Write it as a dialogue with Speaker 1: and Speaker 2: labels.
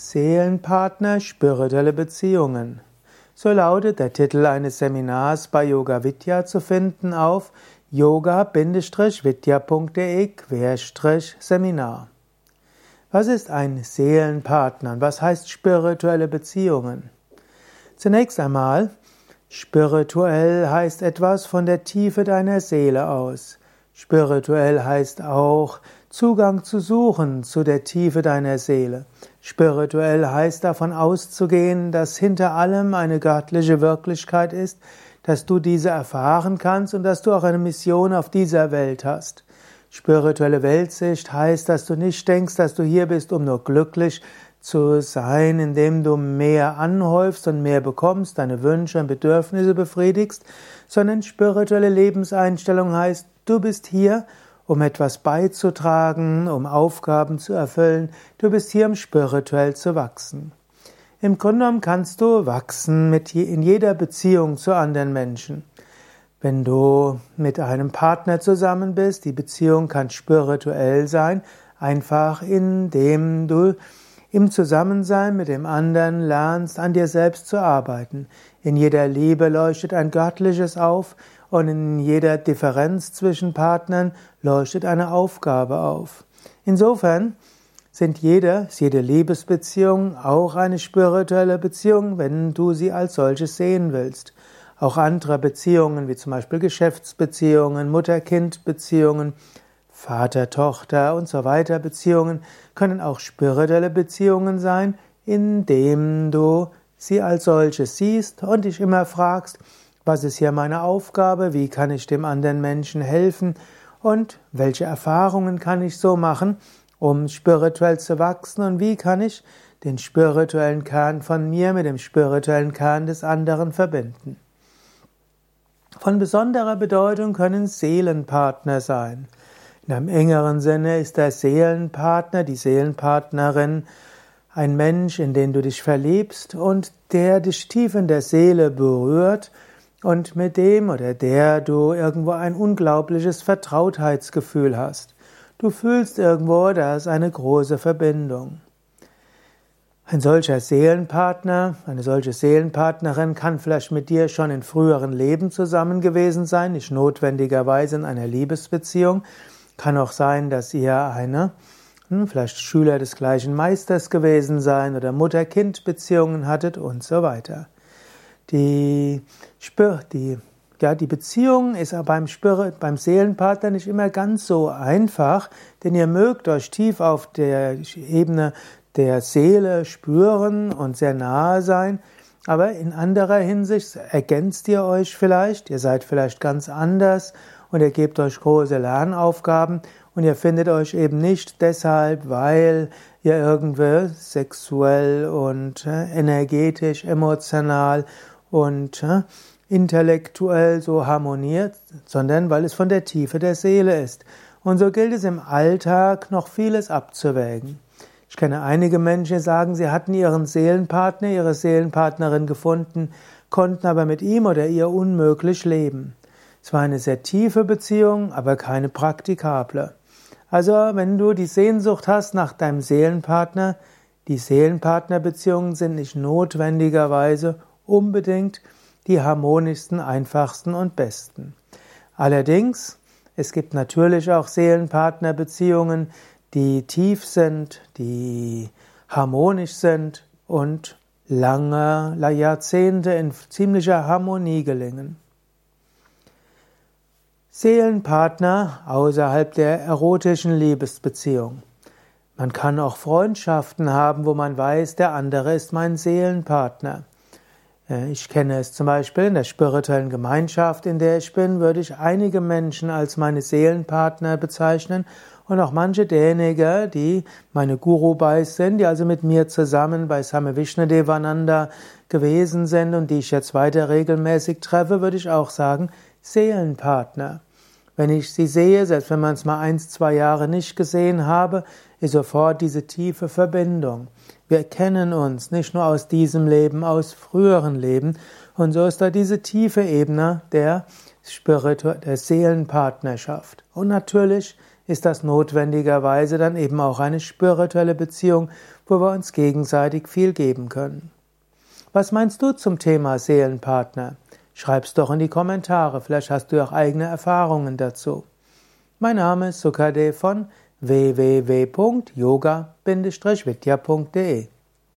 Speaker 1: Seelenpartner, spirituelle Beziehungen. So lautet der Titel eines Seminars bei Yoga Vidya zu finden auf yoga-vidya.de-seminar. Was ist ein Seelenpartner und was heißt spirituelle Beziehungen? Zunächst einmal, spirituell heißt etwas von der Tiefe deiner Seele aus. Spirituell heißt auch Zugang zu suchen zu der Tiefe deiner Seele. Spirituell heißt davon auszugehen, dass hinter allem eine göttliche Wirklichkeit ist, dass du diese erfahren kannst und dass du auch eine Mission auf dieser Welt hast. Spirituelle Weltsicht heißt, dass du nicht denkst, dass du hier bist, um nur glücklich zu sein, indem du mehr anhäufst und mehr bekommst, deine Wünsche und Bedürfnisse befriedigst, sondern spirituelle Lebenseinstellung heißt, Du bist hier, um etwas beizutragen, um Aufgaben zu erfüllen. Du bist hier, um spirituell zu wachsen. Im Grunde genommen kannst du wachsen mit in jeder Beziehung zu anderen Menschen. Wenn du mit einem Partner zusammen bist, die Beziehung kann spirituell sein, einfach indem du im Zusammensein mit dem anderen lernst, an dir selbst zu arbeiten. In jeder Liebe leuchtet ein Göttliches auf und in jeder Differenz zwischen Partnern leuchtet eine Aufgabe auf. Insofern sind jede, jede Liebesbeziehung auch eine spirituelle Beziehung, wenn du sie als solches sehen willst. Auch andere Beziehungen, wie zum Beispiel Geschäftsbeziehungen, Mutter-Kind-Beziehungen, Vater-Tochter und so weiter Beziehungen, können auch spirituelle Beziehungen sein, indem du sie als solches siehst und dich immer fragst, was ist hier meine Aufgabe, wie kann ich dem anderen Menschen helfen und welche Erfahrungen kann ich so machen, um spirituell zu wachsen und wie kann ich den spirituellen Kern von mir mit dem spirituellen Kern des anderen verbinden. Von besonderer Bedeutung können Seelenpartner sein. In einem engeren Sinne ist der Seelenpartner, die Seelenpartnerin ein Mensch, in den du dich verliebst und der dich tief in der Seele berührt und mit dem oder der du irgendwo ein unglaubliches Vertrautheitsgefühl hast. Du fühlst irgendwo, da ist eine große Verbindung. Ein solcher Seelenpartner, eine solche Seelenpartnerin kann vielleicht mit dir schon in früheren Leben zusammen gewesen sein, nicht notwendigerweise in einer Liebesbeziehung. Kann auch sein, dass ihr eine, hm, vielleicht Schüler des gleichen Meisters gewesen sein oder Mutter-Kind-Beziehungen hattet und so weiter. Die, die, ja, die Beziehung ist aber beim, Spür, beim Seelenpartner nicht immer ganz so einfach, denn ihr mögt euch tief auf der Ebene der Seele spüren und sehr nahe sein, aber in anderer Hinsicht ergänzt ihr euch vielleicht, ihr seid vielleicht ganz anders und ihr gebt euch große Lernaufgaben und ihr findet euch eben nicht deshalb, weil ihr irgendwie sexuell und äh, energetisch, emotional und äh, intellektuell so harmoniert, sondern weil es von der Tiefe der Seele ist. Und so gilt es im Alltag noch vieles abzuwägen. Ich kenne einige Menschen, die sagen, sie hatten ihren Seelenpartner, ihre Seelenpartnerin gefunden, konnten aber mit ihm oder ihr unmöglich leben. Es war eine sehr tiefe Beziehung, aber keine praktikable. Also, wenn du die Sehnsucht hast nach deinem Seelenpartner, die Seelenpartnerbeziehungen sind nicht notwendigerweise unbedingt die harmonischsten, einfachsten und besten. Allerdings, es gibt natürlich auch Seelenpartnerbeziehungen, die tief sind, die harmonisch sind und lange Jahrzehnte in ziemlicher Harmonie gelingen. Seelenpartner außerhalb der erotischen Liebesbeziehung. Man kann auch Freundschaften haben, wo man weiß, der andere ist mein Seelenpartner. Äh, ich kenne es zum Beispiel in der spirituellen Gemeinschaft, in der ich bin, würde ich einige Menschen als meine Seelenpartner bezeichnen und auch manche derjenigen, die meine Guru-Bais sind, die also mit mir zusammen bei Same Vishnadevananda gewesen sind und die ich jetzt weiter regelmäßig treffe, würde ich auch sagen, Seelenpartner. Wenn ich sie sehe, selbst wenn man es mal eins, zwei Jahre nicht gesehen habe, ist sofort diese tiefe Verbindung. Wir kennen uns nicht nur aus diesem Leben, aus früheren Leben. Und so ist da diese tiefe Ebene der, Spiritu der Seelenpartnerschaft. Und natürlich ist das notwendigerweise dann eben auch eine spirituelle Beziehung, wo wir uns gegenseitig viel geben können. Was meinst du zum Thema Seelenpartner? Schreib's doch in die Kommentare, vielleicht hast du auch eigene Erfahrungen dazu. Mein Name ist Sukade von www.yoga-vidya.de